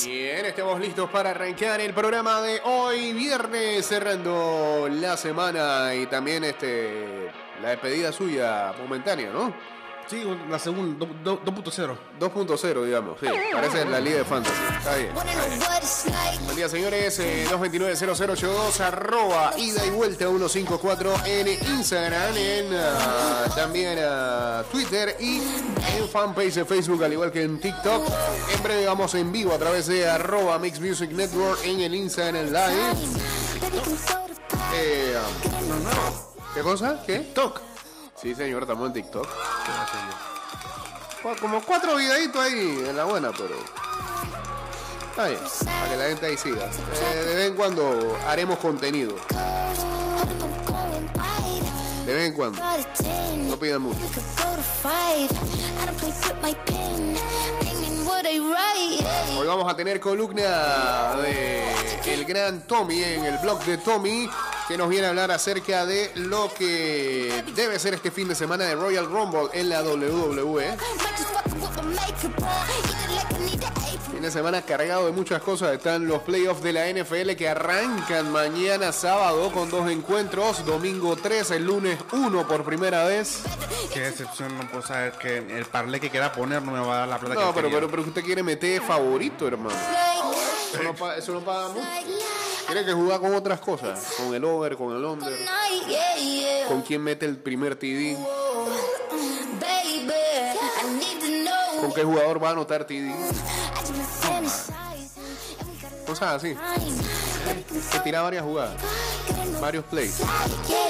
Bien, estamos listos para arrancar el programa de hoy, viernes, cerrando la semana y también este la despedida suya momentánea, ¿no? Sí, la segunda, 2.0. 2.0, digamos, sí. Parece la Liga de Fantasy. Está bien. Buen día, señores. Eh, 229-0082, arroba ida y vuelta 154 en Instagram, en ah, también a Twitter y en fanpage de Facebook, al igual que en TikTok. En breve vamos en vivo a través de arroba Mix Music Network en el Instagram Live. Eh, ¿Qué cosa? ¿Qué? TikTok. Sí, señor, estamos en TikTok. Como cuatro videitos ahí en la buena, pero. Está bien, para que la gente ahí siga. Eh, de vez en cuando haremos contenido. De vez en cuando. No pidan mucho. Hoy vamos a tener columna de el gran Tommy en el blog de Tommy que nos viene a hablar acerca de lo que debe ser este fin de semana de Royal Rumble en la WWE. Fin de semana cargado de muchas cosas. Están los playoffs de la NFL que arrancan mañana sábado con dos encuentros. Domingo 3, el lunes 1 por primera vez. Qué decepción, no puedo saber que el parlé que quiera poner no me va a dar la plata No, que pero, pero usted quiere meter favorito, hermano. Eso no, pa- eso paga mucho. Tiene que jugar con otras cosas. Con el over, con el under. Con quién mete el primer TD. Con qué jugador va a anotar TD. Cosas así. Se tira varias jugadas. Varios plays.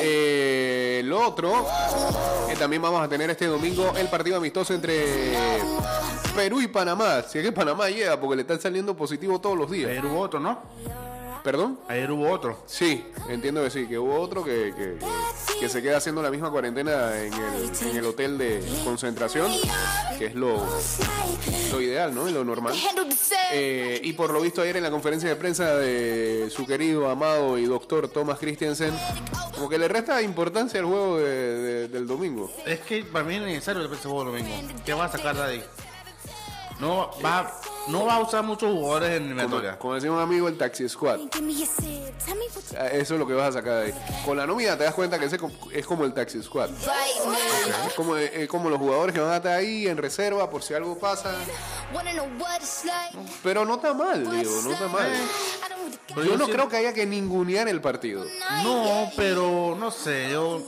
Eh, lo otro, que también vamos a tener este domingo el partido amistoso entre Perú y Panamá. Si es que Panamá llega, porque le están saliendo positivo todos los días. Hubo otro, ¿no? ¿Perdón? Ayer hubo otro. Sí, entiendo que sí, que hubo otro que, que, se queda haciendo la misma cuarentena en el, en el hotel de concentración, que es lo, lo ideal, ¿no? Y lo normal. Eh, y por lo visto ayer en la conferencia de prensa de su querido, amado y doctor Thomas Christensen, como que le resta importancia al juego de- de- del domingo. Es que para mí es necesario ese juego domingo. ¿Qué va a sacar de ahí? No va, no va a usar muchos jugadores en Como, eliminatoria. como decía un amigo, el Taxi Squad. Ah, Eso es lo que vas a sacar de ahí. Con la nómina te das cuenta que ese es como el Taxi Squad. Es como, es como los jugadores que van a estar ahí en reserva por si algo pasa. Pero no está mal, digo, no está mal. Pero Yo no creo que haya que ningunear el partido. No, pero no sé, yo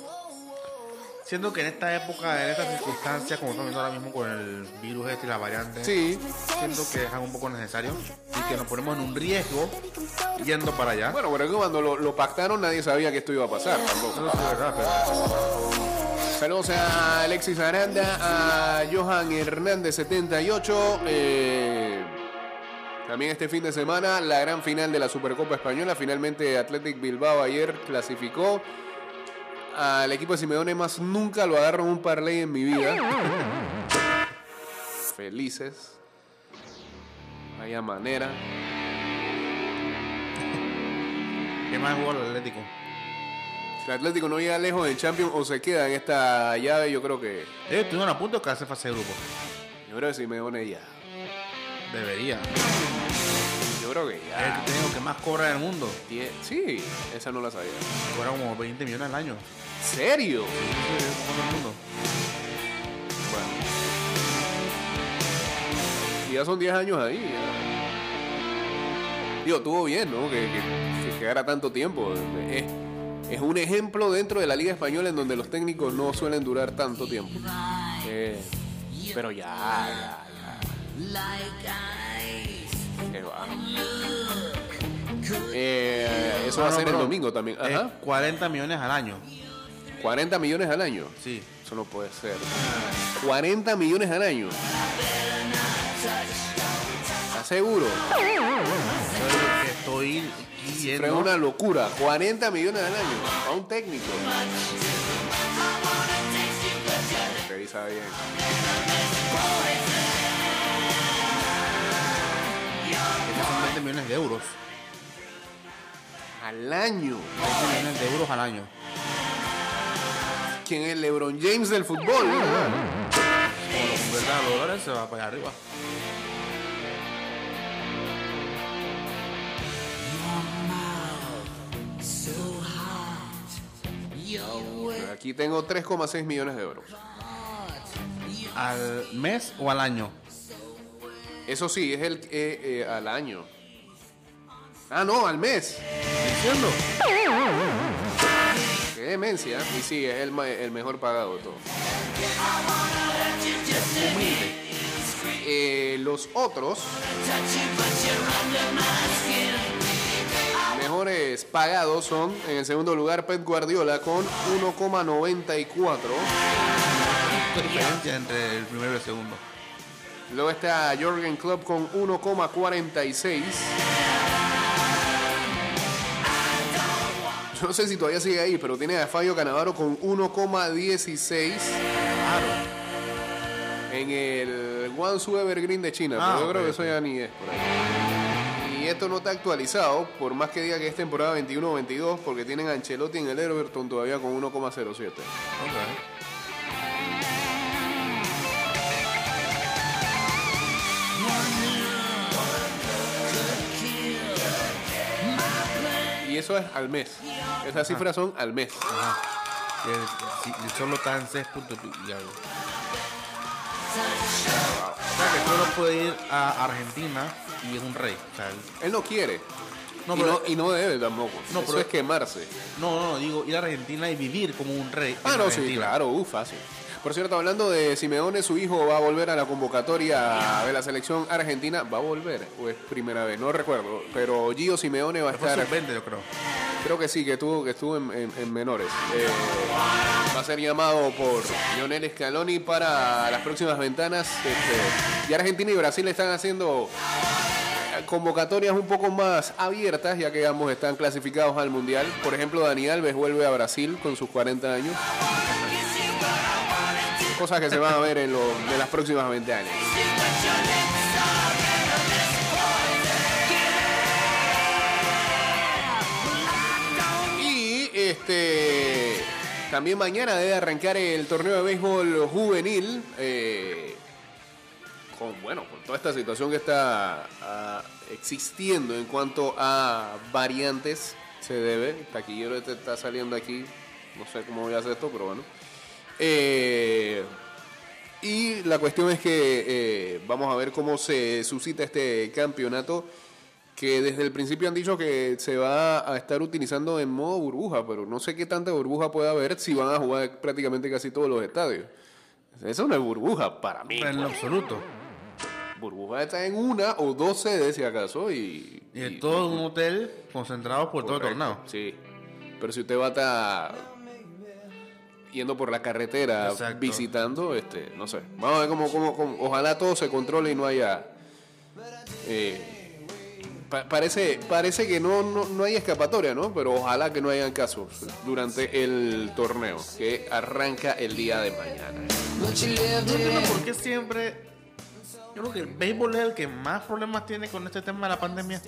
siento que en esta época, en estas circunstancias, como estamos viendo ahora mismo con el virus este y la variante, Sí. siento que es algo un poco necesario y que nos ponemos en un riesgo yendo para allá. Bueno, pero es que cuando lo, lo pactaron nadie sabía que esto iba a pasar tampoco. Verdad, pero Saludos a Alexis Aranda, a Johan Hernández 78. eh, también este fin de semana la gran final de la Supercopa Española. Finalmente Athletic Bilbao ayer clasificó. Al equipo de Simeone más nunca lo agarro en un parlay en mi vida. Felices. Vaya manera. ¿qué más jugó el Atlético? Si el Atlético no llega lejos en Champions o se queda en esta llave, yo creo que. Ellos estuvieron a punto de quedarse fase de grupo. Yo creo que Simeone ya. Debería. Yo creo que Es ya. el técnico que más cobra del mundo. Die- Sí, esa no la sabía. Cobra como 20 millones al año. ¿Serio? Sí, es todo el mundo. Bueno. Y ya son 10 años ahí. ya. Digo, estuvo bien, ¿no? Que, que, que quedara tanto tiempo. Es, es un ejemplo dentro de la Liga Española en donde los técnicos no suelen durar tanto tiempo. Eh, pero ya, ya, ya. Eh, eso va a no, ser el domingo también. Ajá. 40 millones al año. 40 millones al año. Sí. Eso no puede ser. 40 millones al año. ¿Estás seguro? Que estoy Pero es una locura. 40 millones al año. A un técnico. Revisa bien que son 20 millones de euros al año. 20 millones de euros al año. ¿Quién es LeBron James del fútbol? Con los dólares se va para allá arriba. Aquí tengo 3,6 millones de euros. ¿Al mes o al año? Eso sí, es el eh, eh, al año. Ah, no, al mes. ¿Diciendo? Qué demencia. Y sí, es el, el mejor pagado todo. Eh, los otros mejores pagados son en el segundo lugar Pep Guardiola con 1,94. ¿Qué diferencia entre el primero y el segundo? Luego está Jorgen Klopp con 1,46. Yo no sé si todavía sigue ahí, pero tiene a Fabio Canavaro con 1,16 Claro. en el Guangzhou Evergreen de China. Ah, pero yo creo que eso ok. ya ni es por ahí. Y esto no está actualizado, por más que diga que es temporada 21-22, porque tienen a Ancelotti en el Everton todavía con 1,07. Ok. Y eso es al mes. Esas cifras son al mes. Ajá. Y solo en 6 puntos y algo. O sea que solo puede ir a Argentina y es un rey. O sea, él- Él no quiere. No, y, no, y no debe tampoco. No, Eso pero- es quemarse. no, no, no, digo ir a Argentina y vivir como un rey. Ah, no, sí, claro, uh, fácil. Por cierto, hablando de Simeone, su hijo va a volver a la convocatoria de la selección argentina. ¿Va a volver? ¿O es primera vez? No recuerdo. Pero Gio Simeone va a estar. sub-20, yo creo. Creo que sí, que estuvo, que estuvo en, en- en menores. Eh, va a ser llamado por Lionel Scaloni para las próximas ventanas. Este, y Argentina y Brasil están haciendo eh, convocatorias un poco más abiertas, ya que ambos están clasificados al Mundial. Por ejemplo, Dani Alves vuelve a Brasil con sus 40 años. Cosas que se van a ver en, lo- en las próximas 20 años. Y este también mañana debe arrancar el torneo de béisbol juvenil. eh, con bueno, con toda esta situación que está ah, existiendo en cuanto a variantes, se debe. El taquillero este está saliendo aquí. No sé cómo voy a hacer esto, pero bueno. Eh, y la cuestión es que eh, vamos a ver cómo se suscita este campeonato que desde el principio han dicho que se va a estar utilizando en modo burbuja, pero no sé qué tanta burbuja puede haber si van a jugar prácticamente casi todos los estadios. Eso no es burbuja para mí. En lo pues. absoluto. Burbuja está en una o dos sedes, si acaso, y... Y en y- todo un hotel concentrado por todo el torneo. Sí. Pero si usted va a estar yendo por la carretera Exacto. visitando, este, no sé. Vamos a ver cómo, cómo- cómo- ojalá todo se controle y no haya. eh, pa- parece, parece que no, no, no hay escapatoria, ¿no? Pero ojalá que no hayan casos durante el torneo que arranca el día de mañana. No entiendo por qué siempre. Yo creo que el béisbol es el que más problemas tiene con este tema de la pandemia.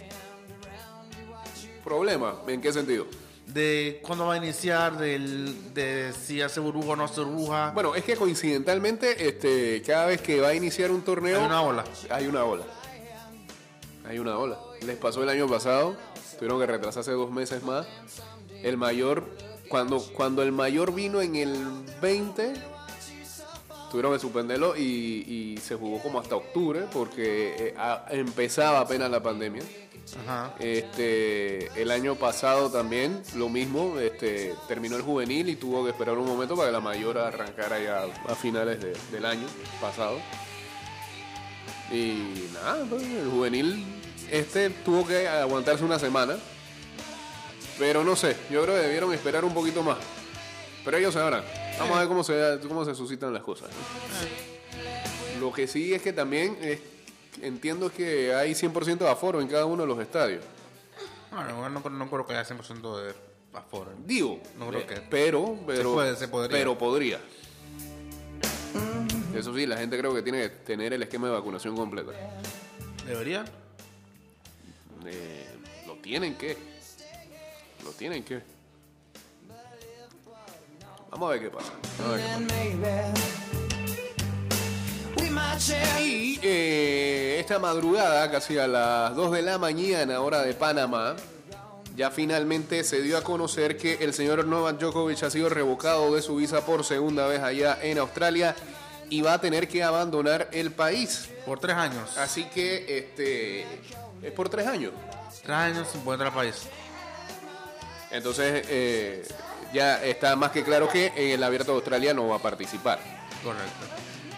¿Problema? ¿En qué sentido? De cuándo va a iniciar, del, de si hace burbuja o no hace burbuja. Bueno, es que coincidentalmente, este, cada vez que va a iniciar un torneo. Hay una ola. Hay una ola. Hay una ola. Les pasó el año pasado. Tuvieron que retrasarse dos meses más. El mayor. Cuando, cuando el mayor vino en el 20. Tuvieron que suspenderlo y, y se jugó como hasta octubre porque eh, a- empezaba apenas la pandemia. Ajá. Este, el año pasado también lo mismo, este, terminó el juvenil y tuvo que esperar un momento para que la mayor arrancara ya a finales de- del año pasado. Y nada, pues, el juvenil este tuvo que aguantarse una semana. Pero no sé, yo creo que debieron esperar un poquito más. Pero ellos sabrán. Vamos a ver cómo se, cómo se suscitan las cosas. ¿no? Lo que sí es que también es- entiendo que hay 100% de aforo en cada uno de los estadios. Bueno, igual no, no creo que haya 100% de aforo. Digo, No creo eh, que- pero, pero, puede, se podría. pero podría. Eso sí, la gente creo que tiene que tener el esquema de vacunación completa. ¿Debería? Eh, lo tienen que, lo tienen que. Vamos a ver qué pasa. A ver qué pasa. Y eh, esta madrugada, casi a las 2 de la mañana, hora de Panamá, ya finalmente se dio a conocer que el señor Novak Djokovic ha sido revocado de su visa por segunda vez allá en Australia y va a tener que abandonar el país. Por tres años. Así que este es por tres años. Tres años sin poder entrar al país. Entonces eh, ya está más que claro que en el Abierto de Australia no va a participar. Correcto.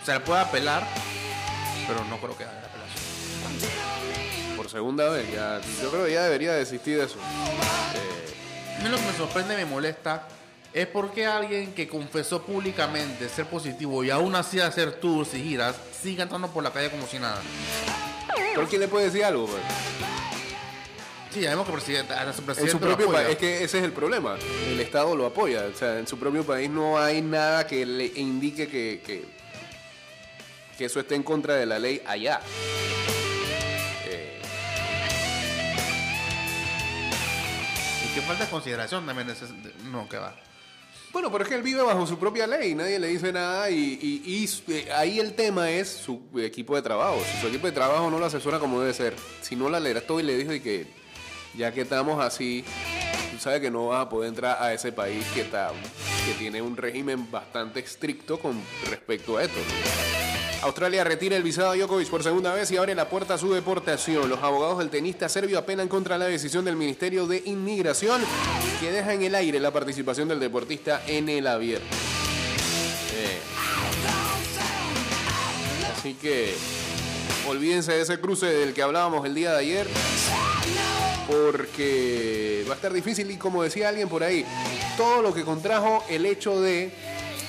Se le puede apelar, pero no creo que haga la apelación. Por segunda vez, ya, yo creo que ya debería desistir de eso. A mí lo que me sorprende y me molesta es porque alguien que confesó públicamente ser positivo y aún así hacer tours y giras sigue entrando por la calle como si nada. ¿Por quién le puede decir algo? pues? Sí, ya vemos que presidente, a su En presidente su propio país, es que ese es el problema. El Estado lo apoya. O sea, en su propio país no hay nada que le indique que, que, que eso esté en contra de la ley allá. Eh, Y que falta de consideración también. ese- no, que va. bueno, pero es que él vive bajo su propia ley, nadie le dice nada y, y- y su- eh, ahí el tema es su equipo de trabajo. Si su equipo de trabajo no lo asesora como debe ser, si no la alertó y le dijo y que ya que estamos así, tú sabes que no vas a poder entrar a ese país que, está, que tiene un régimen bastante estricto con respecto a esto. Australia retira el visado a Djokovic por segunda vez y abre la puerta a su deportación. Los abogados del tenista serbio apelan contra la decisión del Ministerio de Inmigración que deja en el aire la participación del deportista en el abierto. Así que olvídense de ese cruce del que hablábamos el día de ayer porque va a estar difícil y como decía alguien por ahí, todo lo que contrajo el hecho de,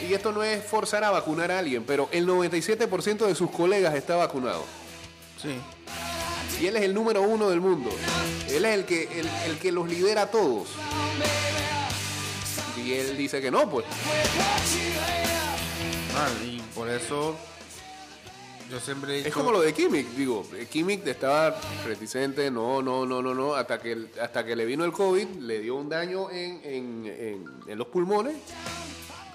y esto no es forzar a vacunar a alguien, pero el 97% de sus colegas está vacunado. Sí. Y él es el número uno del mundo. Él es el que, el, el que los lidera a todos. Y él dice que no, pues. Ah, y por eso yo siempre he dicho... Es como lo de Kimmich, digo, Kimmich estaba reticente, no, no, no, no, no, hasta que, hasta que le vino el COVID, le dio un daño en, en- en- en los pulmones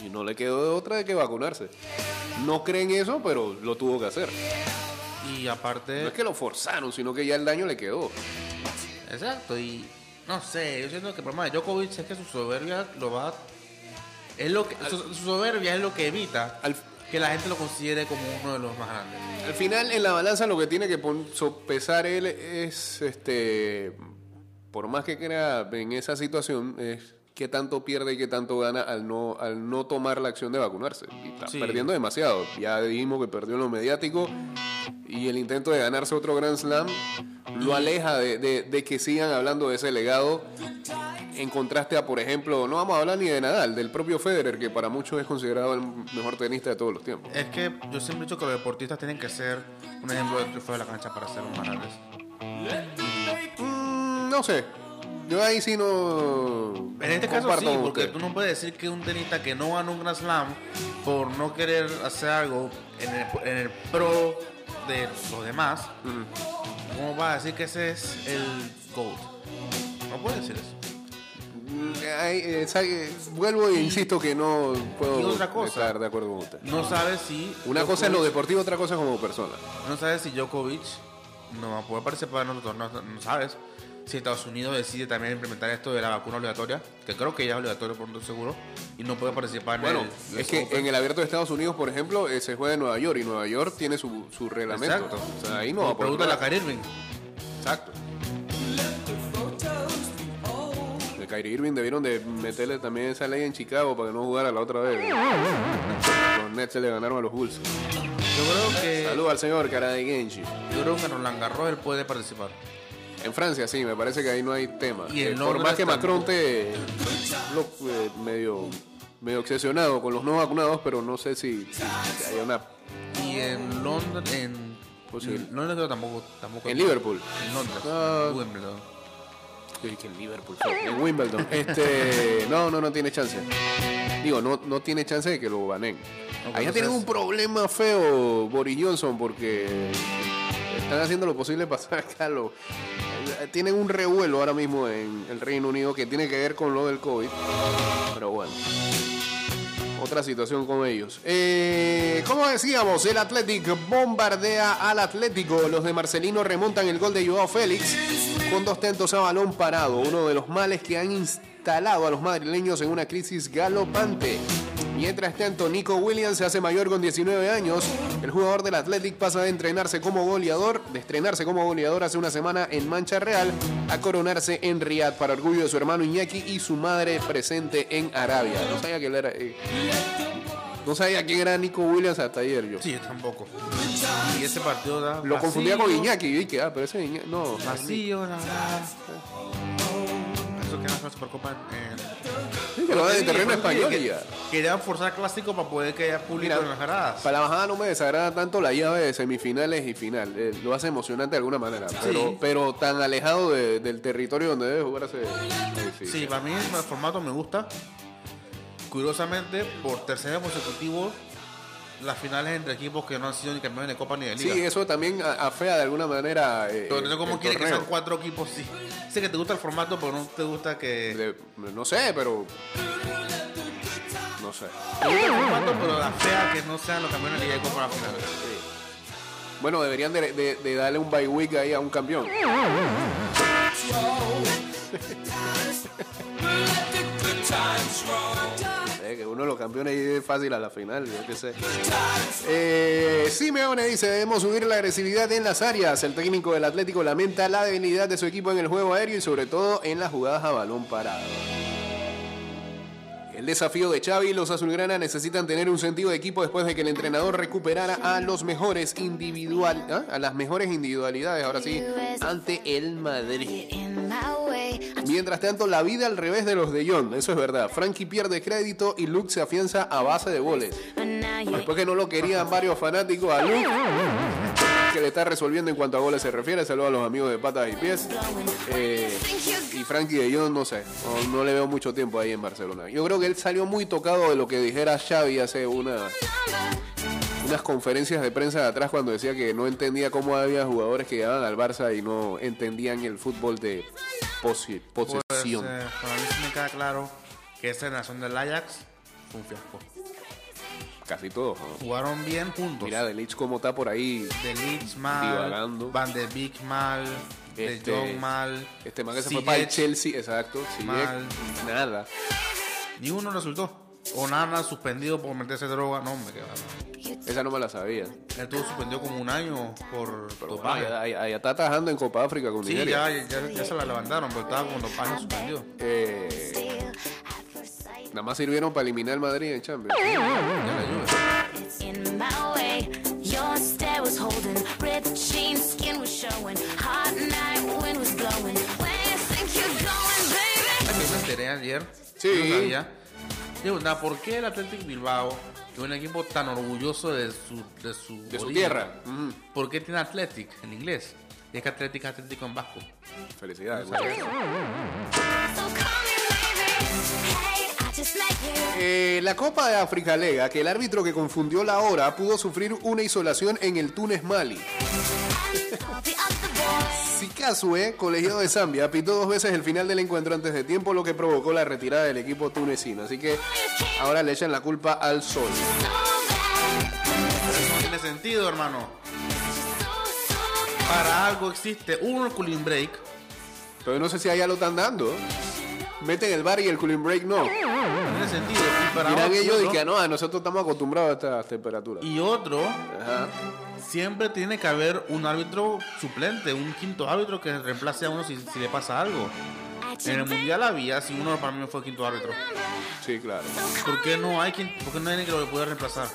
y no le quedó de otra de que vacunarse. No creen eso, pero lo tuvo que hacer. Y aparte... No es que lo forzaron, sino que ya el daño le quedó. Exacto, y no sé, yo siento que el problema de Djokovic es que su soberbia lo va... Es lo que, su, su soberbia es lo que evita Al, que la gente lo considere como uno de los más grandes. al final, en la balanza, lo que tiene que sopesar él es, este, por más que crea en esa situación, es qué tanto pierde y qué tanto gana al no, al no tomar la acción de vacunarse. Y está Sí. perdiendo demasiado. Ya dijimos que perdió en lo mediático y el intento de ganarse otro Grand Slam lo aleja de, de- de que sigan hablando de ese legado. En contraste a, por ejemplo, no vamos a hablar ni de Nadal, del propio Federer, que para muchos es considerado el mejor tenista de todos los tiempos. Es que yo siempre he dicho que los deportistas tienen que ser un ejemplo de triunfo de la cancha para ser grandes. Mm, no sé. Yo ahí sí no. En este caso sí, porque usted. tú no puedes decir que un tenista que no gana un Grand Slam por no querer hacer algo en el, en el pro de los demás, ¿cómo vas a decir que ese es el GOAT? No puedes decir eso. Mm, eh, vuelvo e insisto que no puedo otra cosa. estar de acuerdo con usted. No sabes si. Una cosa es lo deportivo, otra cosa es como persona. No sabes si Djokovic no va a poder participar en otro torneo. No sabes si Estados Unidos decide también implementar esto de la vacuna obligatoria, que creo que ya es obligatorio por un seguro, y no puede participar en Bueno, el. es que en el abierto de Estados Unidos, por ejemplo, eh, se juega en Nueva York y Nueva York tiene su, su reglamento. Exacto. O sea, ahí no va a poder Pregúntale a jugar. Kyrie Irving. Exacto. De Kyrie Irving debieron de meterle también esa ley en Chicago para que no jugara la otra vez. Los Nets se le ganaron a los Bulls. Yo creo que. Saludos al señor Cara de Genji. Yo creo que en Roland Garros él puede participar. En Francia sí, me parece que ahí no hay tema. Y Eh, por más que. Macron te lo- eh, medio medio obsesionado con los no vacunados, pero no sé si, si hay una Y en Londres, en. Londres creo tampoco. tampoco en Liverpool. En Londres. En Wimbledon. En Liverpool, en Wimbledon. Este, no, no, no tiene chance. Digo, no, no tiene chance de que lo banen. Ok, Allá tienen un problema feo Boris Johnson porque están haciendo lo posible para sacarlo. Tienen un revuelo ahora mismo en el Reino Unido que tiene que ver con lo del COVID. Pero bueno. otra situación con ellos. Eh, como decíamos, el Athletic bombardea al Atlético. Los de Marcelino remontan el gol de Joao Félix con dos tentos a balón parado. Uno de los males que han instalado a los madrileños en una crisis galopante. Mientras tanto, Nico Williams se hace mayor con 19 años. El jugador del Athletic pasa de entrenarse como goleador, de estrenarse como goleador hace una semana en Mancha Real, a coronarse en Riyadh para orgullo de su hermano Iñaki y su madre presente en Arabia. No sabía que él era. eh, no sabía quién era Nico Williams hasta ayer yo. Sí, yo tampoco. Y ese partido da Lo confundía con vacío, Iñaki y dije, ah, pero ese Iñaki. No. Vacío, la verdad. Eso que era la Supercopa en... Sí, que lo dan en terreno español que- ya. Querían forzar clásico para poder que haya público Mira, en las gradas. Para la bajada no me desagrada tanto la llave de semifinales y final. Eh, lo hace emocionante de alguna manera. Pero, pero tan alejado de- del territorio donde debe jugarse. Sí, Sí, para mí el formato me gusta. Curiosamente, por tercer año consecutivo, las finales entre equipos que no han sido ni campeones de Copa ni de Sí, Liga. eso también a- afea de alguna manera. eh, Pero no el quiere que sean cuatro equipos, sí. Sé que te gusta el formato, pero no te gusta que... De- no sé, pero. No sé. Te gusta el formato, pero la fea que no sean los campeones de Liga y Copa a la final. Bueno, deberían de, de- de darle un bye week ahí a un campeón. Que uno de los campeones es fácil a la final, yo qué sé. Eh, Simeone dice, debemos subir la agresividad en las áreas. El técnico del Atlético lamenta la debilidad de su equipo en el juego aéreo y sobre todo en las jugadas a balón parado. El desafío de Xavi los azulgrana necesitan tener un sentido de equipo después de que el entrenador recuperara a los mejores individual, ¿ah? a las mejores individualidades, ahora sí, ante el Madrid. Mientras tanto, la vida al revés de los de John, eso es verdad. Frankie pierde crédito y Luke se afianza a base de goles. Después que no lo querían varios fanáticos a Luke, que le está resolviendo en cuanto a goles se refiere. Saludos a los amigos de patas y pies. Eh, y Frankie de Jong, no sé, no, no le veo mucho tiempo ahí en Barcelona. Yo creo que él salió muy tocado de lo que dijera Xavi hace una, unas conferencias de prensa de atrás cuando decía que no entendía cómo había jugadores que llegaban al Barça y no entendían el fútbol de posi- Pues, posesión. eh, para mí sí me queda claro que esa nación del Ajax fue un fiasco. Casi todos. ¿no? Jugaron bien juntos. Mira, De Ligt como está por ahí. De mal, Divagando. Van de Beek mal, Este- De Jong mal. Este man que se fue para el Chelsea, exacto. Mal. nada. Ni uno resultó. Onana suspendido por meterse droga. No, me queda. Esa no me la sabía. Él estuvo suspendido como un año por Pero dopaje. allá, allá está atajando en Copa África con Sí, Nigeria. ya, ya, ya se la levantaron, pero estaba con dopaje suspendido. Eh, nada más sirvieron para eliminar el Madrid en Champions. Ya que me enteré ayer? Sí. Yo no sabía. Digo, nada, ¿por qué el Athletic Bilbao, que es un equipo tan orgulloso de su, de su, De su origen, tierra. ¿Por qué tiene Athletic en inglés? Y es que Athletic es Atlético en vasco. Felicidades. No Eh, la Copa de África alega que el árbitro que confundió la hora pudo sufrir una isolación en el Túnez Mali. Sikazue, colegiado de Zambia, pitó dos veces el final del encuentro antes de tiempo, lo que provocó la retirada del equipo tunecino. Así que ahora le echan la culpa al sol. Tiene sentido, hermano. Para algo existe el cooling break. Pero no sé si allá lo están dando. Meten el bar y el cooling break no. Tiene sentido. Y para Dirán otro- ellos de que no, a nosotros estamos acostumbrados a estas temperaturas. Y otro, Ajá. siempre tiene que haber un árbitro suplente, un quinto árbitro que reemplace a uno si, si le pasa algo. En el mundial había, si uno para mí fue quinto árbitro. Sí, claro. ¿Por qué no hay quien, por qué no hay alguien que lo pueda reemplazar?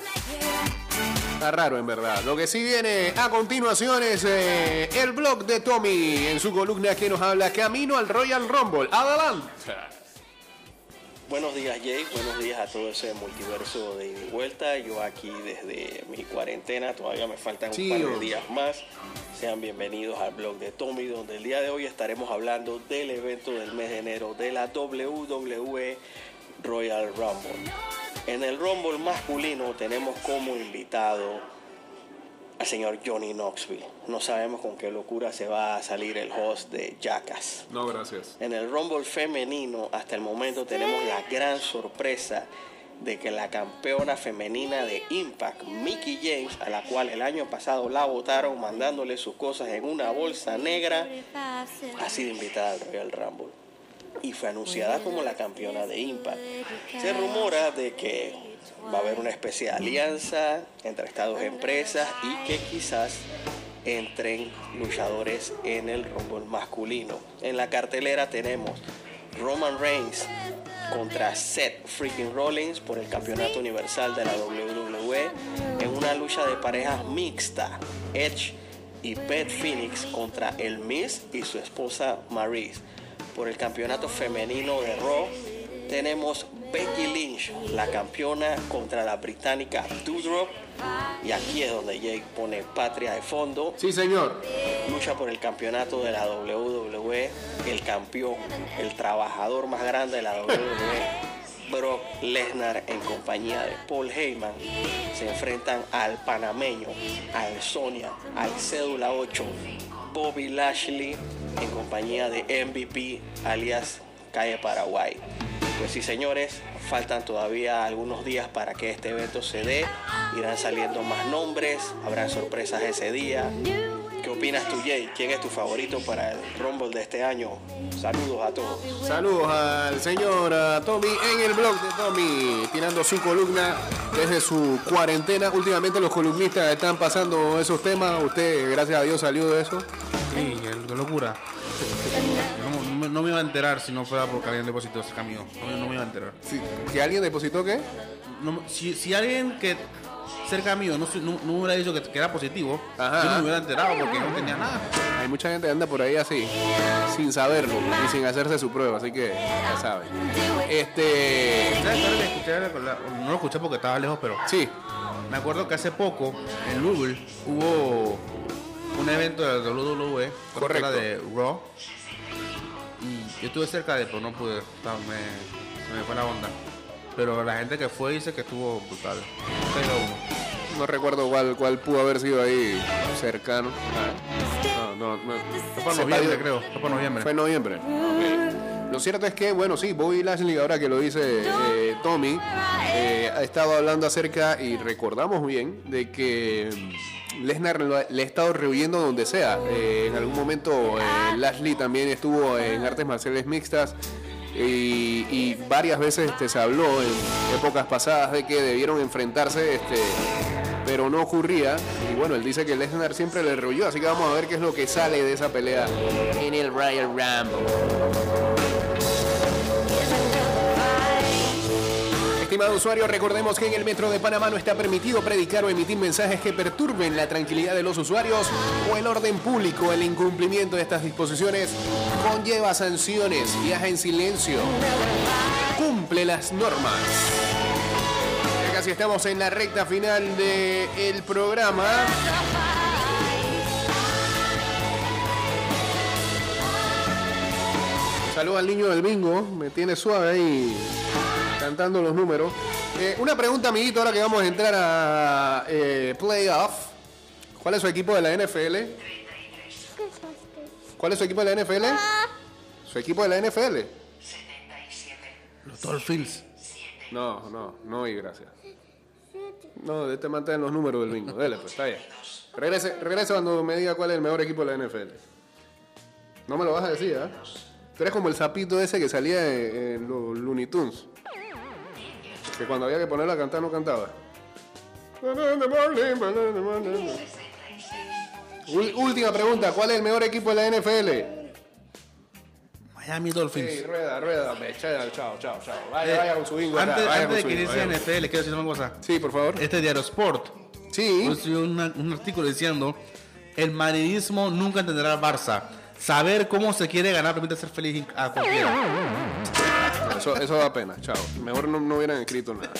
Está raro en verdad. Lo que sí viene a continuación es eh, el blog de Tommy en su columna que nos habla Camino al Royal Rumble. Adelante. Buenos días Jake, buenos días a todo ese multiverso de ida y vuelta. Yo aquí desde mi cuarentena, todavía me faltan un par de días más. Sean bienvenidos al blog de Tommy, donde el día de hoy estaremos hablando del evento del mes de enero de la WWE Royal Rumble. En el Rumble masculino tenemos como invitado al señor Johnny Knoxville. No sabemos con qué locura se va a salir el host de Jackass. No, gracias. En el Rumble femenino, hasta el momento tenemos la gran sorpresa de que la campeona femenina de Impact, Mickey James, a la cual el año pasado la votaron mandándole sus cosas en una bolsa negra, ha sido invitada al Royal Rumble y fue anunciada como la campeona de Impact. Se rumora de que va a haber una especie de alianza entre estas dos empresas y que quizás entren luchadores en el Rumble masculino. En la cartelera tenemos Roman Reigns contra Seth Freaking Rollins por el campeonato universal de la WWE en una lucha de parejas mixta. Edge y Beth Phoenix contra El Miz y su esposa Maryse. Por el campeonato femenino de Raw tenemos Becky Lynch, la campeona contra la británica Doudrop. Y aquí es donde Jake pone patria de fondo. Sí, señor. Lucha por el campeonato de la WWE, el campeón, el trabajador más grande de la WWE, Brock Lesnar en compañía de Paul Heyman. Se enfrentan al panameño, al Sonia, al Cédula 8, Bobby Lashley en compañía de MVP alias Calle Paraguay. Pues sí, señores, faltan todavía algunos días para que este evento se dé. Irán saliendo más nombres, habrá sorpresas ese día. ¿Qué opinas tú, Jay? ¿Quién es tu favorito para el Rumble de este año? Saludos a todos. Saludos al señor Tommy en el blog de Tommy, tirando su columna desde su cuarentena. Últimamente los columnistas están pasando esos temas. Usted, gracias a Dios, salió de eso. Sí, qué locura. No, no me- no me iba a enterar si no fuera porque alguien depositó ese camión. No, no me iba a enterar. Sí, ¿Que alguien depositó qué? Si, si alguien que cerca mío no, no, hubiera dicho que, que era positivo, Ajá. yo no me hubiera enterado porque no tenía nada. Hay mucha gente que anda por ahí así, sin saberlo y sin hacerse su prueba, así que ya saben. Este. No lo escuché porque estaba lejos, pero Sí, me acuerdo que hace poco en Louisville hubo un evento de la WWE, Correcto. de Raw. Y yo estuve cerca de, pero no pude, me, se me fue la onda. Pero la gente que fue dice que estuvo brutal. Pero. No recuerdo cuál, cuál pudo haber sido ahí cercano. Ah, No, no, no. Fue noviembre, creo. Fue para noviembre. Fue en noviembre. Lo cierto es que, bueno, sí, Bobby Lashley, ahora que lo dice eh, Tommy, eh, ha estado hablando acerca, y recordamos bien, de que mm, Lesnar le ha estado rehuyendo donde sea. Eh, en algún momento eh, Lashley también estuvo en artes marciales mixtas. Y, varias veces este, se habló en épocas pasadas de que debieron enfrentarse, este, pero no ocurría. Y bueno, él dice que Lesnar siempre le rehuyó, así que vamos a ver qué es lo que sale de esa pelea en el Royal Rumble. Estimado usuario, recordemos que en el Metro de Panamá no está permitido predicar o emitir mensajes que perturben la tranquilidad de los usuarios o el orden público. El incumplimiento de estas disposiciones conlleva sanciones. Viaja en silencio. Cumple las normas. Ya casi estamos en la recta final del programa. Saludo al niño del bingo, me tiene suave ahí cantando los números. Eh, una pregunta, amiguito, ahora que vamos a entrar a eh, playoff. ¿Cuál es su equipo de la NFL? ¿Cuál es su equipo de la NFL? ¿Su equipo de la NFL? Los Dolphins. No, no, no y gracias. No, de este mantener los números del bingo. Dele, pues, está bien. Regrese, regrese cuando me diga cuál es el mejor equipo de la NFL. No me lo vas a decir, ¿ah? Tú eres como el sapito ese que salía en, en los Looney Tunes. Que cuando había que ponerlo a cantar no cantaba. Última pregunta, ¿cuál es el mejor equipo de la NFL? Miami Dolphins. Sí, rueda, rueda, chao, chao, chao. Vaya, Eh, vaya con su bingo. antes, vaya antes de que vaya. NFL, quiero decir una cosa. Sí, por favor. Este diario Sport Sí. una- un artículo diciendo el madridismo nunca entenderá al Barça. Saber cómo se quiere ganar permite ser feliz a cualquiera. Eso, eso da pena, chao. Mejor no, no hubieran escrito nada.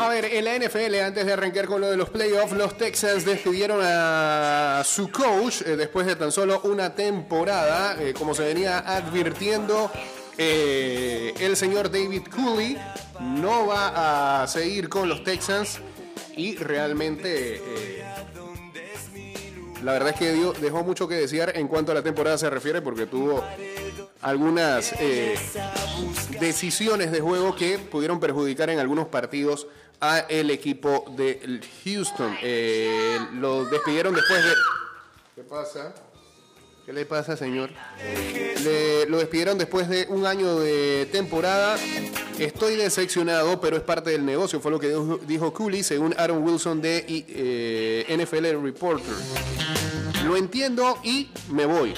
A ver, en la NFL, antes de arrancar con lo de los playoffs, los Texans despidieron a su coach eh, después de tan solo una temporada. Eh, como se venía advirtiendo, eh, el señor David Cooley no va a seguir con los Texans y realmente... la verdad es que dio- dejó mucho que desear en cuanto a la temporada se refiere porque tuvo algunas eh, decisiones de juego que pudieron perjudicar en algunos partidos a el equipo de Houston. Eh, lo despidieron después de... ¿Qué pasa? ¿Qué le pasa, señor? Le- lo despidieron después de un año de temporada. Estoy decepcionado, pero es parte del negocio, fue lo que dijo- dijo Cooley, según Aaron Wilson de eh, NFL Reporter. Lo entiendo y me voy.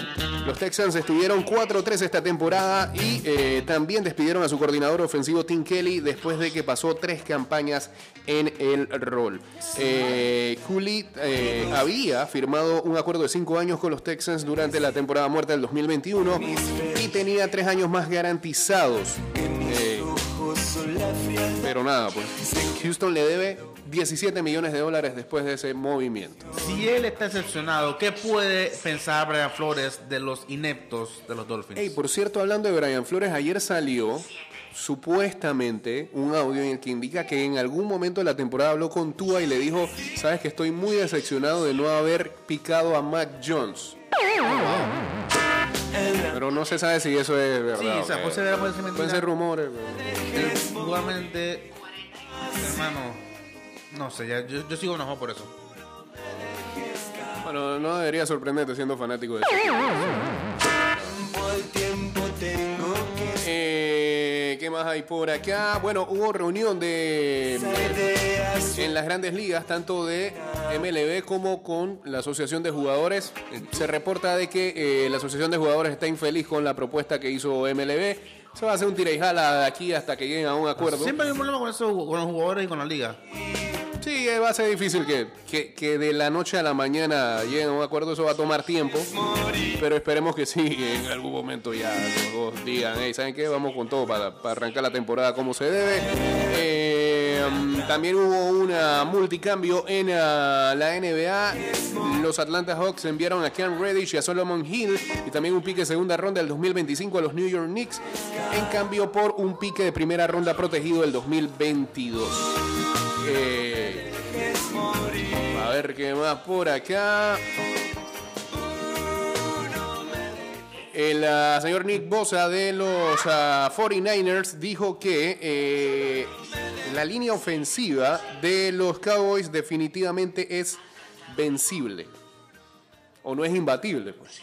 Los Texans estuvieron 4-3 esta temporada y eh, también despidieron a su coordinador ofensivo Tim Kelly después de que pasó tres campañas en el rol. Eh, Cooley eh, había firmado un acuerdo de cinco años con los Texans durante la temporada muerta del 2021 y tenía tres años más garantizados. Eh, pero nada, pues Houston le debe 17 millones de dólares después de ese movimiento. Si él está decepcionado, ¿qué puede pensar Brian Flores de los ineptos de los Dolphins? Hey, por cierto, hablando de Brian Flores, ayer salió supuestamente un audio en el que indica que en algún momento de la temporada habló con Tua y le dijo, sabes que estoy muy decepcionado de no haber picado a Mac Jones. Pero no se sabe si eso es verdad. Sí, o sea, qué. puede ser- puede ser mentira. Pueden ser rumores. pero- Él, igualmente, hermano, no sé, ya, yo, yo sigo enojado por eso. Bueno, no debería sorprenderte siendo fanático de eso. Eh, ¿Qué más hay por acá? Bueno, hubo reunión de en las grandes ligas, tanto de MLB como con la Asociación de Jugadores. Se reporta de que eh, la Asociación de Jugadores está infeliz con la propuesta que hizo MLB. Se va a hacer un tira y jala de aquí hasta que lleguen a un acuerdo. Siempre hay un problema con eso, con los jugadores y con la liga. Sí, eh, va a ser difícil que, que, que de la noche a la mañana lleguen a un acuerdo, eso va a tomar tiempo, pero esperemos que sí, en algún momento ya los dos digan, hey, ¿saben qué? Vamos con todo para, para arrancar la temporada como se debe. Eh, mm, también hubo una multicambio en ah, la NBA. Los Atlanta Hawks enviaron a Cam Reddish y a Solomon Hill y también un pique de segunda ronda del 2025 a los New York Knicks, en cambio por un pique de primera ronda protegido del 2022. Eh, a ver qué más por acá. El ah, señor Nick Bosa de los ah, 49ers dijo que eh, la línea ofensiva de los Cowboys definitivamente es vencible. O no es imbatible, pues.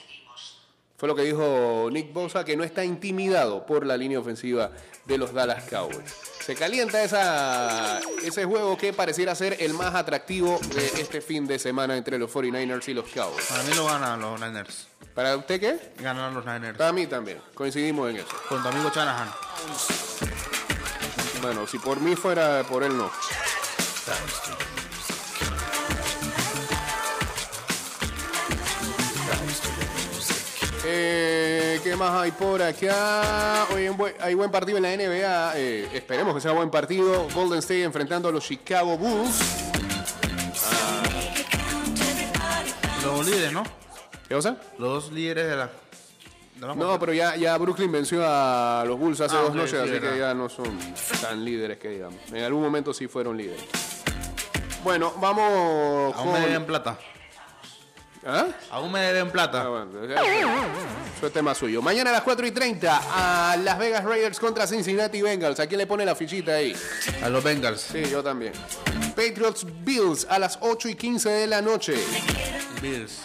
Fue lo que dijo Nick Bosa, que no está intimidado por la línea ofensiva de los Dallas Cowboys. Se calienta esa, ese juego que pareciera ser el más atractivo de este fin de semana entre los 49ers y los Cowboys. Para mí lo ganan los Niners. ¿Para usted qué? Ganan los Niners. Para mí también. Coincidimos en eso. Con tu amigo Shanahan. Bueno, si por mí fuera, por él no. Eh, ¿Qué más hay por acá? Hoy hay buen- partido en la NBA. eh, esperemos que sea buen partido. Golden State enfrentando a los Chicago Bulls. Los líderes, ¿no? ¿Qué cosa? Los dos líderes de la. de la No, pero ya, ya Brooklyn venció a los Bulls hace Ah, dos ok, noches, sí, así verdad. que ya no son tan líderes que digamos. En algún momento sí fueron líderes. Bueno, vamos Aún me deben con... plata. ¿Ah? Aún me deben plata. Ah, bueno, ya- Eso es tema suyo. Mañana a las 4 y 30 a Las Vegas Raiders contra Cincinnati Bengals. ¿A quién le pone la fichita ahí? A los Bengals. Sí, yo también. Patriots Bills a las 8 y 15 de la noche. Bills.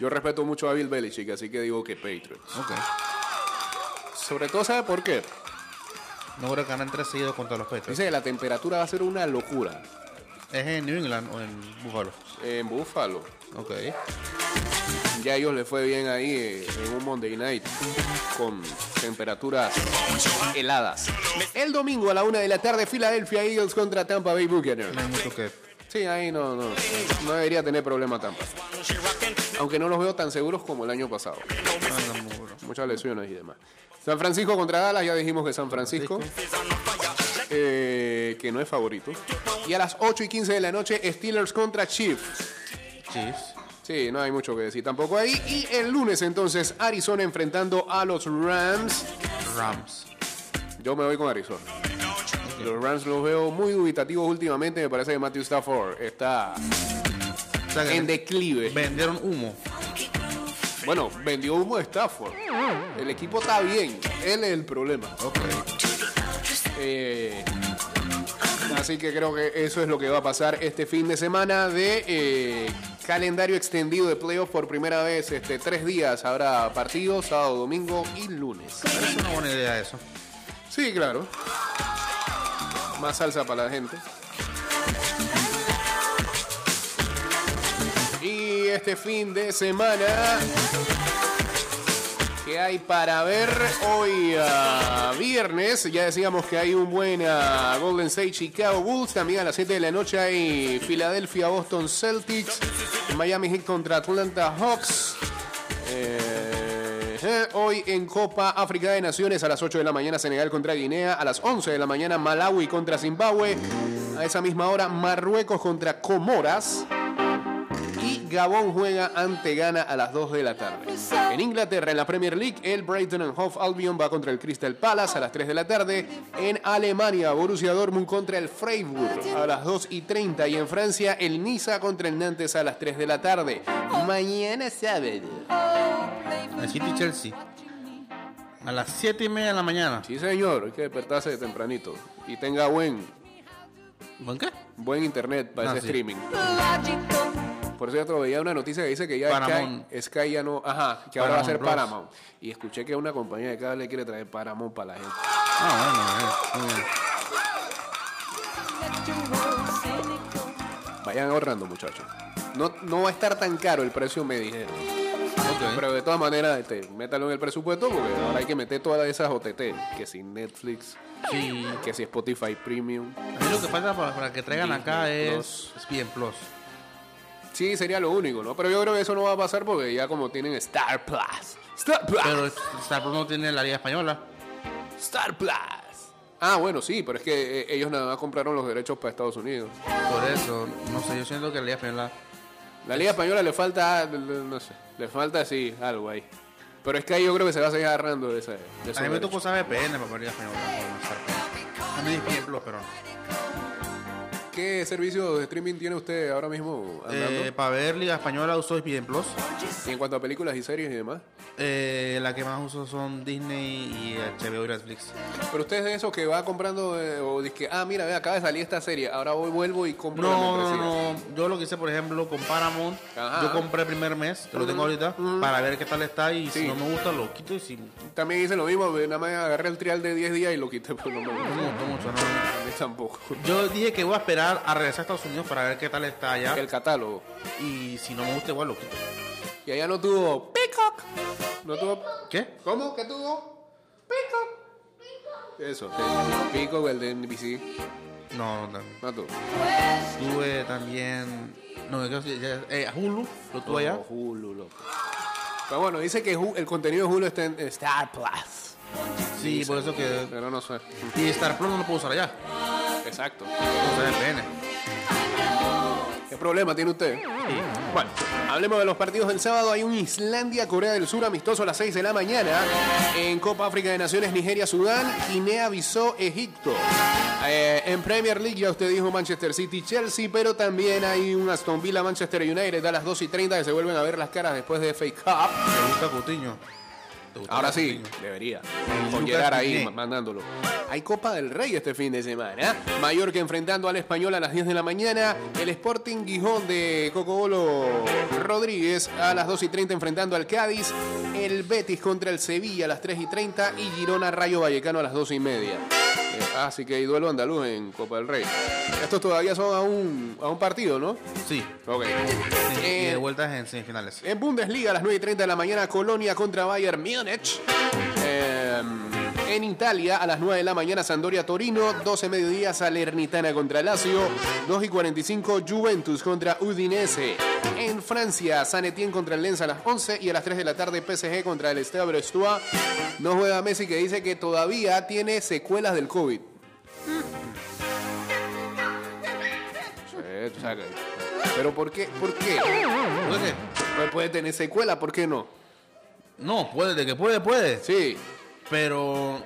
Yo respeto mucho a Bill Belichick, así que digo que Patriots. Sobre todo, ¿sabe por qué? No voy a ganar tres seguidos contra los Patriots. Dice que la temperatura va a ser una locura ¿Es en New England o en Buffalo? en Buffalo. Ok. Ya a ellos les fue bien ahí eh, en un Monday Night con temperaturas heladas. El domingo a la una de la tarde, Philadelphia Eagles contra Tampa Bay Buccaneers. No hay mucho que. Sí, ahí no, no, no debería tener problema Tampa. Aunque no los veo tan seguros como el año pasado. Muy duro. Muchas lesiones y demás. San Francisco contra Dallas, ya dijimos que San Francisco, eh, que no es favorito. Y a las 8 y 15 de la noche, Steelers contra Chiefs. Chiefs. Sí, no hay mucho que decir tampoco ahí. Y el lunes entonces, Arizona enfrentando a los Rams. Rams. Yo me voy con Arizona. Los Rams los veo muy dubitativos últimamente. Me parece que Matthew Stafford está O sea que en declive. vendieron humo. Bueno, vendió humo de Stafford. El equipo está bien. Él es el problema. Eh, así que creo que eso es lo que va a pasar este fin de semana de eh, calendario extendido de playoff por primera vez. Este, tres días habrá partidos, sábado, domingo y lunes. Es una buena idea eso. Sí, claro. Más salsa para la gente. Y este fin de semana que hay para ver hoy ah, viernes. Ya decíamos que hay un buen ah, Golden State Chicago Bulls. También a las 7 de la noche hay Philadelphia Boston Celtics. Miami Heat contra Atlanta Hawks. Eh, eh, hoy en Copa África de Naciones a las 8 de la mañana Senegal contra Guinea. A las 11 de la mañana Malawi contra Zimbabue. A esa misma hora Marruecos contra Comoras. Gabón juega ante Ghana a las 2 de la tarde. En Inglaterra, en la Premier League, el Brighton and Hove Albion va contra el Crystal Palace a las 3 de la tarde. En Alemania, Borussia Dortmund contra el Freiburg a las 2 y 30. Y en Francia, el Niza contra el Nantes a las 3 de la tarde. Mañana sábado. El City Chelsea. A las 7 y media de la mañana. Sí, señor, hay que despertarse de tempranito. Y tenga buen, ¿Buen qué? buen internet para Ah, ese sí. streaming. Por cierto, veía una noticia que dice que ya Paramount. Sky, Sky ya no, ajá, que ahora va a ser Paramount Plus. Paramount. Y escuché que una compañía de cable quiere traer Paramount para la gente. Ah, bueno, eh. Vayan ahorrando, muchachos. No, no va a estar tan caro el precio, me dijeron. Pero de todas maneras, este, métalo en el presupuesto porque ahora hay que meter todas esas OTT. Que si Netflix, Sí. que si Spotify Premium. A mí lo que falta para, para que traigan acá Disney es, es bien Plus. Sí, sería lo único, ¿no? Pero yo creo que eso no va a pasar porque ya como tienen Star Plus. Star Plus. Pero Star Plus no tiene la liga española. Star Plus. Ah, bueno, sí, pero es que eh, ellos nada más compraron los derechos para Estados Unidos. Por eso, no sé, yo siento que la liga española. La Liga Española le falta, no sé, le falta sí, algo ahí. Pero es que ahí yo creo que se va a seguir agarrando de esos A mí me tocó usar VPN para la liga española. bien Plus, pero no. ¿Qué servicio de streaming tiene usted ahora mismo? Eh, para ver liga española uso bien Plus. Y en cuanto a películas y series y demás. Eh, la que más uso son Disney y HBO y Netflix. Pero usted es de esos que va comprando eh, o dice que, ah, mira, ve, acaba de salir esta serie, ahora voy, vuelvo y compro la No, no, no. Yo lo que hice, por ejemplo, con Paramount, Ajá. yo compré el primer mes, que lo tengo ahorita, para ver qué tal está y Sí. si no me gusta lo quito y si no También hice lo mismo, nada más agarré el trial de 10 días y lo quité, pero no me me gustó. gustó mucho, no. A mí tampoco. Yo dije que voy a esperar a regresar a Estados Unidos para ver qué tal está allá El catálogo. y si no me gusta igual lo quito. Y allá no tuvo Peacock. No tuvo. ¿Qué? ¿Cómo? ¿Qué tuvo? Peacock. Eso. Peacock, el de NBC. No, no. No tuvo. Tuve también... No, yo- ya- eh, Hulu, lo tuve allá. No, Hulu, loco. Pero bueno, dice que el contenido de Hulu está en Star Plus. Sí, por eso que... Pero no sé. Y Star Plus no lo puedo usar allá. Exacto. VPN. ¿Qué problema tiene usted? Bueno, hablemos de los partidos del sábado. Hay un Islandia-Corea del Sur amistoso a las 6 de la mañana. En Copa África de Naciones, Nigeria-Sudán, Guinea-Bissau, Egipto. Eh, en Premier League ya usted dijo Manchester City-Chelsea, pero también hay un Aston Villa-Manchester United a las 2 y 30 que se vuelven a ver las caras después de FA Cup. ¿Te gusta Coutinho? ¿Te gusta Ahora sí, debería. Llegar ahí mandándolo. Hay Copa del Rey este fin de semana. Mallorca enfrentando al Español a las 10 de la mañana. El Sporting Gijón de Cocobolo Rodríguez a las 2 y 30 enfrentando al Cádiz. El Betis contra el Sevilla a las 3 y 30. Y Girona Rayo Vallecano a las 2 y media. Eh, así que hay duelo andaluz en Copa del Rey. Estos todavía son a un, a un partido, ¿no? Sí. Ok. sí, y Eh, de vueltas en semifinales. en Bundesliga a las 9 y 30 de la mañana, Colonia contra Bayern Múnich. Eh, en Italia a las 9 de la mañana, Sandoria Torino. 12 mediodía, Salernitana contra Lazio. 2 y 45, Juventus contra Udinese. En Francia, San Etienne contra el Lens a las 11 y a las 3 de la tarde, PSG contra el Stade Brestois. No juega Messi que dice que todavía tiene secuelas del COVID. Tú sabes Pero ¿por qué? ¿Por qué? Pues puede tener secuela, ¿por qué no? No, puede, de que puede, puede. Sí. Pero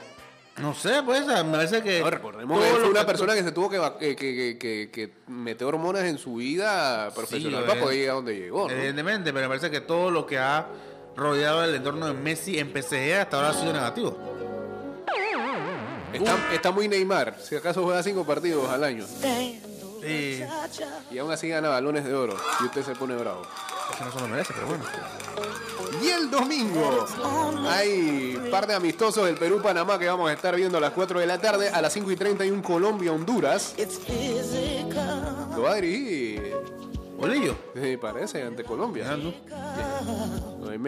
no sé, pues me parece que. No, recordemos que fue una persona que se tuvo que, que, que, que, que meter hormonas en su vida profesional Sí, para poder llegar a donde llegó, ¿no? Evidentemente, pero me parece que todo lo que ha rodeado del entorno de Messi en PSG hasta ahora ha sido negativo. Está, está muy Neymar. Si acaso juega cinco partidos al año. Y Y aún así gana balones de oro. Y usted se pone bravo. es que no se lo merece, pero bueno. Y el domingo hay par de amistosos del Perú-Panamá que vamos a estar viendo a las 4 de la tarde. A las 5 y 31 Colombia-Honduras. Lo va a dirigir, Bolillo. me parece, ante Colombia. ¿no? No hay.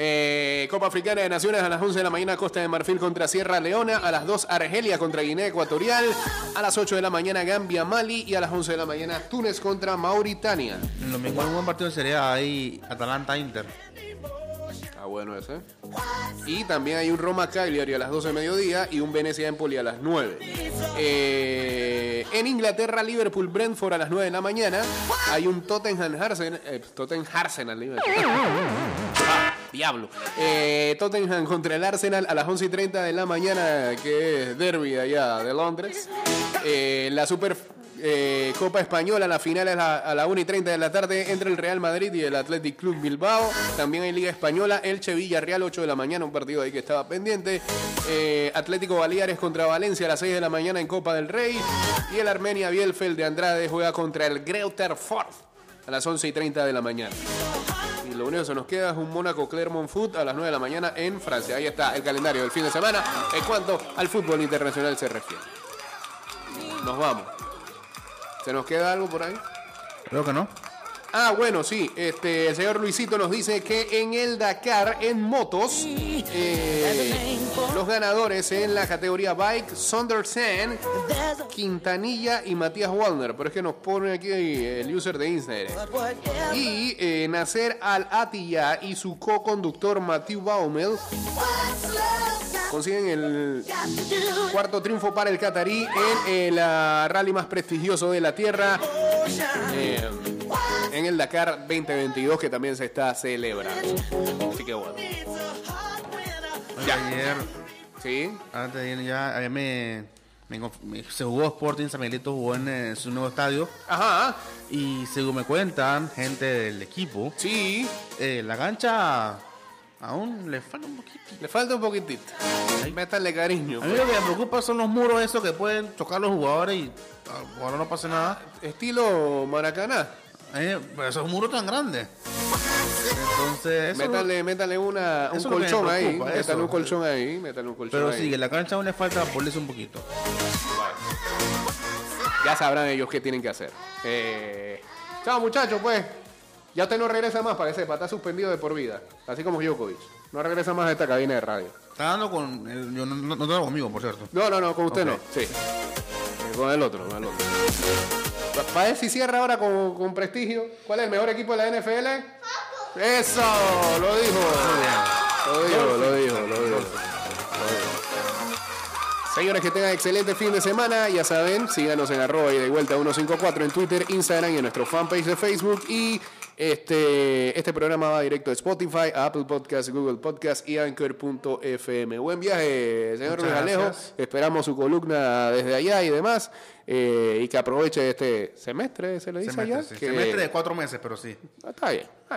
Eh, Copa Africana de Naciones a las 11 de la mañana Costa de Marfil contra Sierra Leona, a las 2 Argelia contra Guinea Ecuatorial, a las 8 de la mañana Gambia Mali y a las 11 de la mañana Túnez contra Mauritania. El domingo un buen partido sería ahí Atalanta-Inter. Ah, bueno ese. Y también hay un Roma Cagliari a las 12 de mediodía y un Venecia Empoli a las 9. Eh, en Inglaterra, Liverpool Brentford a las 9 de la mañana. Hay un Tottenham Arsenal. Eh, Tottenham Diablo. Eh, Tottenham contra el Arsenal a las 11 y 30 de la mañana, que es derby allá de Londres. Eh, la Super eh, Copa Española, la final es a, a la 1 y 30 de la tarde entre el Real Madrid y el Athletic Club Bilbao. También hay Liga Española, Elche Villarreal, 8 de la mañana, un partido ahí que estaba pendiente. Atlético Baleares contra Valencia a las 6 de la mañana en Copa del Rey. Y el Armenia Bielfeld de Andrade juega contra el Greuther Ford a las 11 y 30 de la mañana. Lo único que se nos queda es un Mónaco Clermont Foot a las 9 de la mañana en Francia. Ahí está el calendario del fin de semana en cuanto al fútbol internacional se refiere. Nos vamos. ¿Se nos queda algo por ahí? Creo que no. Ah, bueno, sí. Este, el señor Luisito nos dice que en el Dakar, en motos, eh, los ganadores en la categoría Bike, Sondersen, Quintanilla y Matías Wallner. Pero es que nos pone aquí el user de Instagram. Y eh, Nacer Al-Attiyah y su co-conductor Matthew Baumel consiguen el cuarto triunfo para el catarí en el ah, rally más prestigioso de la tierra. eh, en el Dakar 2022 que también se está celebrando. Así que bueno. Ya. Ayer, Sí. antes de ayer ya, ayer me, me conf- me- se jugó Sporting, San Miguelito jugó en eh, su nuevo estadio. Ajá. Y según me cuentan, gente del equipo, Sí. eh, la cancha aún le falta un poquito. Le falta un poquitito. Métanle cariño. A mí pues. lo que me preocupa son los muros esos que pueden tocar los jugadores y ah, ahora no pase nada. Estilo Maracaná. Eh, pero esos muros tan grandes. Entonces, eso Métanle, métanle una, un lo colchón ahí. preocupa, Métanle eso. un colchón ahí. Métanle un colchón Pero ahí. sí, que la cancha aún le falta pulirse un poquito. Ya sabrán ellos qué tienen que hacer. Eh, chao, muchachos, pues. Ya usted no regresa más para que sepa. Está suspendido de por vida. Así como Djokovic. No regresa más a esta cabina de radio. Está dando con. el- yo no, no, no tengo conmigo, por cierto. No, no, no, con usted no. Sí. Eh, Con el otro, con el otro. Para ver si cierra ahora con, con prestigio. ¿Cuál es el mejor equipo de la NFL? Eso, lo dijo. Lo dijo, lo dijo, lo dijo. Lo dijo. Señores, que tengan excelente fin de semana. Ya saben, síganos en arroba y de vuelta 154 en Twitter, Instagram y en nuestro fanpage de Facebook. Y este, este programa va directo a Spotify, a Apple Podcast, Google Podcast y Anchor.fm. Buen viaje, señor Alejo. Esperamos su columna desde allá y demás. eh, y que aproveche este semestre, se le dice Semestre, allá. sí. que- Semestre de cuatro meses, pero sí. Ah, Está bien. está bien.